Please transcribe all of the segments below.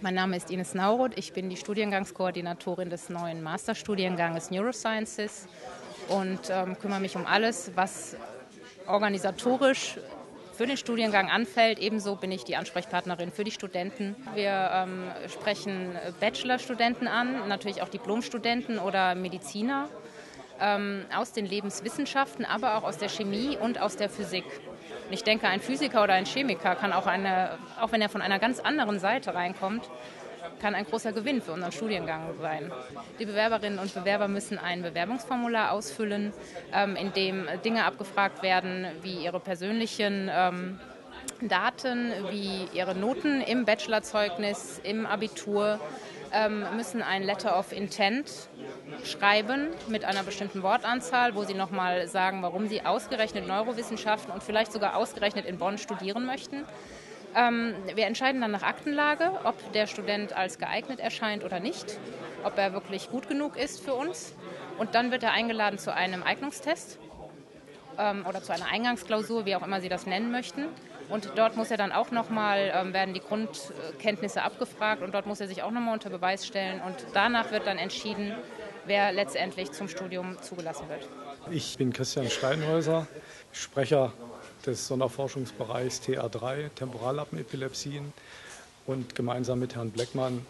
Mein Name ist Ines Nauroth. Ich bin die Studiengangskoordinatorin des neuen Masterstudienganges Neurosciences und ähm, kümmere mich um alles, was organisatorisch für den Studiengang anfällt. Ebenso bin ich die Ansprechpartnerin für die Studenten. Wir ähm, sprechen Bachelorstudenten an, natürlich auch Diplomstudenten oder Mediziner ähm, aus den Lebenswissenschaften, aber auch aus der Chemie und aus der Physik. Und ich denke, ein Physiker oder ein Chemiker kann auch, eine, auch wenn er von einer ganz anderen Seite reinkommt, kann ein großer Gewinn für unseren Studiengang sein. Die Bewerberinnen und Bewerber müssen ein Bewerbungsformular ausfüllen, ähm, in dem Dinge abgefragt werden, wie ihre persönlichen ähm, Daten, wie ihre Noten im Bachelorzeugnis, im Abitur, ähm, müssen ein Letter of Intent schreiben mit einer bestimmten Wortanzahl, wo sie nochmal sagen, warum sie ausgerechnet Neurowissenschaften und vielleicht sogar ausgerechnet in Bonn studieren möchten. Ähm, wir entscheiden dann nach Aktenlage, ob der Student als geeignet erscheint oder nicht, ob er wirklich gut genug ist für uns. Und dann wird er eingeladen zu einem Eignungstest ähm, oder zu einer Eingangsklausur, wie auch immer Sie das nennen möchten. Und dort muss er dann auch nochmal, ähm, werden die Grundkenntnisse abgefragt und dort muss er sich auch nochmal unter Beweis stellen. Und danach wird dann entschieden, wer letztendlich zum Studium zugelassen wird. Ich bin Christian Steinhäuser, Sprecher des Sonderforschungsbereichs TA3, Temporallappenepilepsien und gemeinsam mit Herrn Bleckmann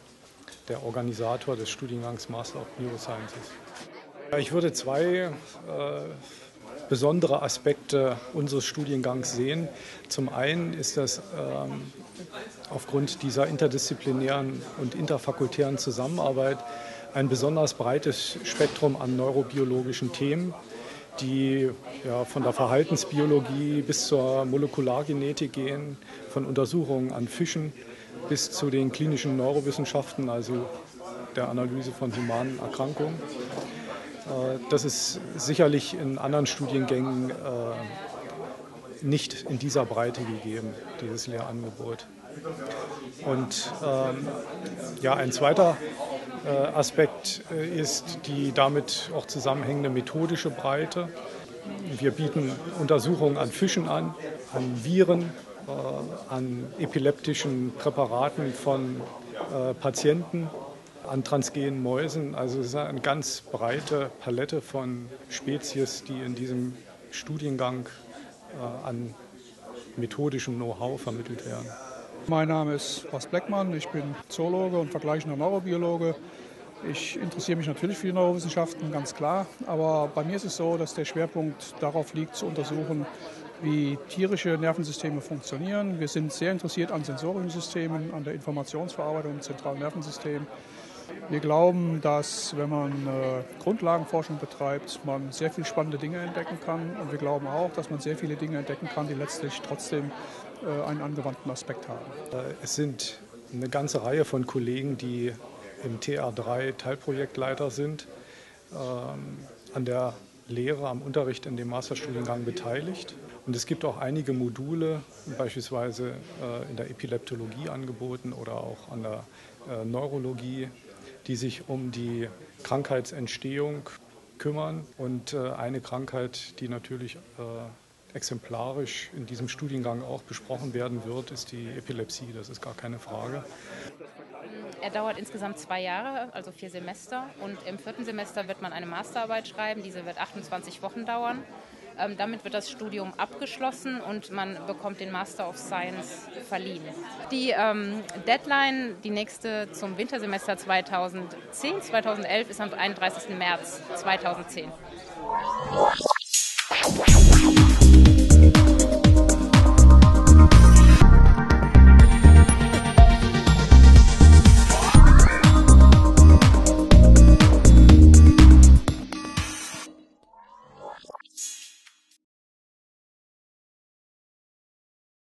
der Organisator des Studiengangs Master of Neurosciences. Ich würde zwei äh, besondere Aspekte unseres Studiengangs sehen. Zum einen ist das ähm, aufgrund dieser interdisziplinären und interfakultären Zusammenarbeit ein besonders breites Spektrum an neurobiologischen Themen, die ja, von der Verhaltensbiologie bis zur Molekulargenetik gehen, von Untersuchungen an Fischen bis zu den klinischen Neurowissenschaften, also der Analyse von humanen Erkrankungen. Äh, das ist sicherlich in anderen Studiengängen äh, nicht in dieser Breite gegeben, dieses Lehrangebot. Und ähm, ja, ein zweiter äh, Aspekt ist die damit auch zusammenhängende methodische Breite. Wir bieten Untersuchungen an Fischen an, an Viren, an epileptischen Präparaten von Patienten an transgenen Mäusen. Also es ist eine ganz breite Palette von Spezies, die in diesem Studiengang äh, an methodischem Know-how vermittelt werden. Mein Name ist Horst Bleckmann, ich bin Zoologe und vergleichender Neurobiologe. Ich interessiere mich natürlich für die Neurowissenschaften, ganz klar. Aber bei mir ist es so, dass der Schwerpunkt darauf liegt, zu untersuchen, wie tierische Nervensysteme funktionieren. Wir sind sehr interessiert an Sensoriensystemen, an der Informationsverarbeitung im zentralen Nervensystem. Wir glauben, dass wenn man äh, Grundlagenforschung betreibt, man sehr viele spannende Dinge entdecken kann. Und wir glauben auch, dass man sehr viele Dinge entdecken kann, die letztlich trotzdem äh, einen angewandten Aspekt haben. Äh, es sind eine ganze Reihe von Kollegen, die im TA3 Teilprojektleiter sind, ähm, an der Lehre, am Unterricht in dem Masterstudiengang beteiligt. Und es gibt auch einige Module, beispielsweise in der Epileptologie angeboten oder auch an der Neurologie die sich um die Krankheitsentstehung kümmern. Und äh, eine Krankheit, die natürlich äh, exemplarisch in diesem Studiengang auch besprochen werden wird, ist die Epilepsie. Das ist gar keine Frage. Er dauert insgesamt zwei Jahre, also vier Semester. Und im vierten Semester wird man eine Masterarbeit schreiben. Diese wird 28 Wochen dauern. Ähm, damit wird das Studium abgeschlossen und man bekommt den Master of Science verliehen. Die ähm, Deadline, die nächste zum Wintersemester 2010, 2011, ist am 31. März 2010.